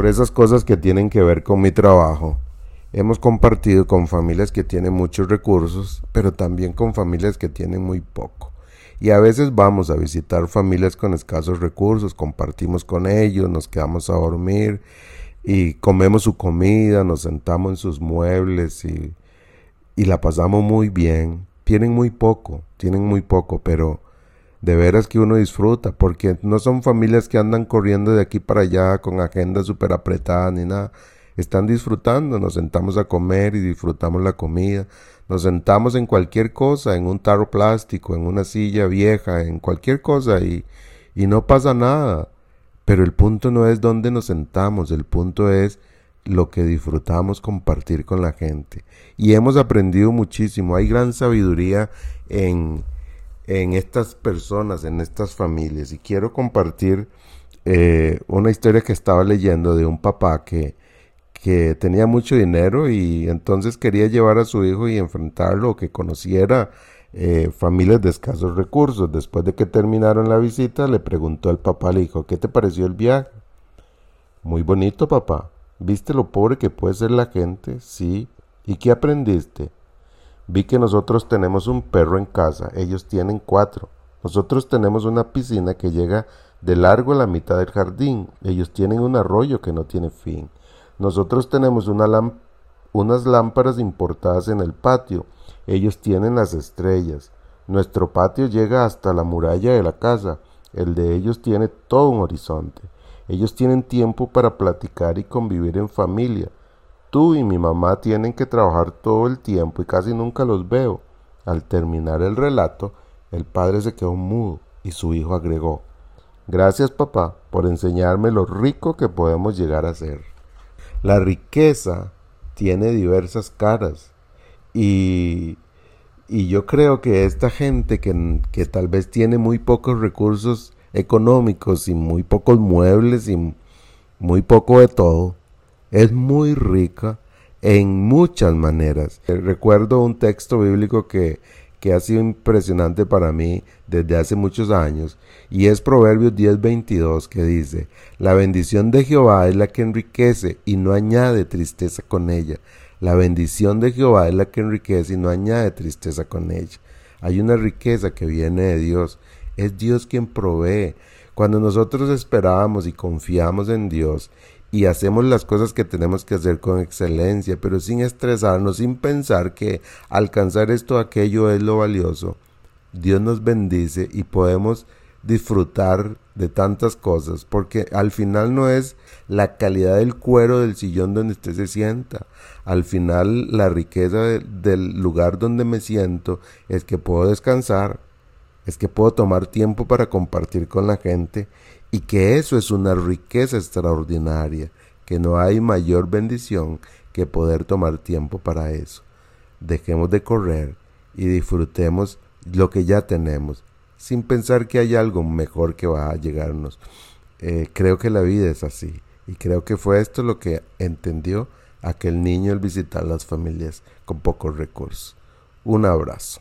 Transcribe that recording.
por esas cosas que tienen que ver con mi trabajo. Hemos compartido con familias que tienen muchos recursos, pero también con familias que tienen muy poco. Y a veces vamos a visitar familias con escasos recursos, compartimos con ellos, nos quedamos a dormir y comemos su comida, nos sentamos en sus muebles y, y la pasamos muy bien. Tienen muy poco, tienen muy poco, pero de veras que uno disfruta, porque no son familias que andan corriendo de aquí para allá con agenda súper apretada ni nada. Están disfrutando, nos sentamos a comer y disfrutamos la comida. Nos sentamos en cualquier cosa, en un tarro plástico, en una silla vieja, en cualquier cosa y, y no pasa nada. Pero el punto no es dónde nos sentamos, el punto es lo que disfrutamos compartir con la gente. Y hemos aprendido muchísimo. Hay gran sabiduría en, en estas personas, en estas familias. Y quiero compartir eh, una historia que estaba leyendo de un papá que, que tenía mucho dinero y entonces quería llevar a su hijo y enfrentarlo que conociera eh, familias de escasos recursos. Después de que terminaron la visita, le preguntó al papá, le dijo, ¿qué te pareció el viaje? Muy bonito, papá. ¿Viste lo pobre que puede ser la gente? Sí. ¿Y qué aprendiste? Vi que nosotros tenemos un perro en casa, ellos tienen cuatro. Nosotros tenemos una piscina que llega de largo a la mitad del jardín, ellos tienen un arroyo que no tiene fin. Nosotros tenemos unas lámparas importadas en el patio, ellos tienen las estrellas. Nuestro patio llega hasta la muralla de la casa, el de ellos tiene todo un horizonte. Ellos tienen tiempo para platicar y convivir en familia. Tú y mi mamá tienen que trabajar todo el tiempo y casi nunca los veo. Al terminar el relato, el padre se quedó mudo y su hijo agregó, Gracias papá por enseñarme lo rico que podemos llegar a ser. La riqueza tiene diversas caras y, y yo creo que esta gente que, que tal vez tiene muy pocos recursos económicos y muy pocos muebles y muy poco de todo, es muy rica en muchas maneras. Eh, recuerdo un texto bíblico que, que ha sido impresionante para mí desde hace muchos años, y es Proverbios 10:22 que dice, La bendición de Jehová es la que enriquece y no añade tristeza con ella. La bendición de Jehová es la que enriquece y no añade tristeza con ella. Hay una riqueza que viene de Dios. Es Dios quien provee. Cuando nosotros esperamos y confiamos en Dios y hacemos las cosas que tenemos que hacer con excelencia, pero sin estresarnos, sin pensar que alcanzar esto o aquello es lo valioso, Dios nos bendice y podemos disfrutar de tantas cosas, porque al final no es la calidad del cuero del sillón donde usted se sienta, al final la riqueza del lugar donde me siento es que puedo descansar, es que puedo tomar tiempo para compartir con la gente y que eso es una riqueza extraordinaria, que no hay mayor bendición que poder tomar tiempo para eso. Dejemos de correr y disfrutemos lo que ya tenemos, sin pensar que hay algo mejor que va a llegarnos. Eh, creo que la vida es así y creo que fue esto lo que entendió aquel niño al visitar las familias con pocos recursos. Un abrazo.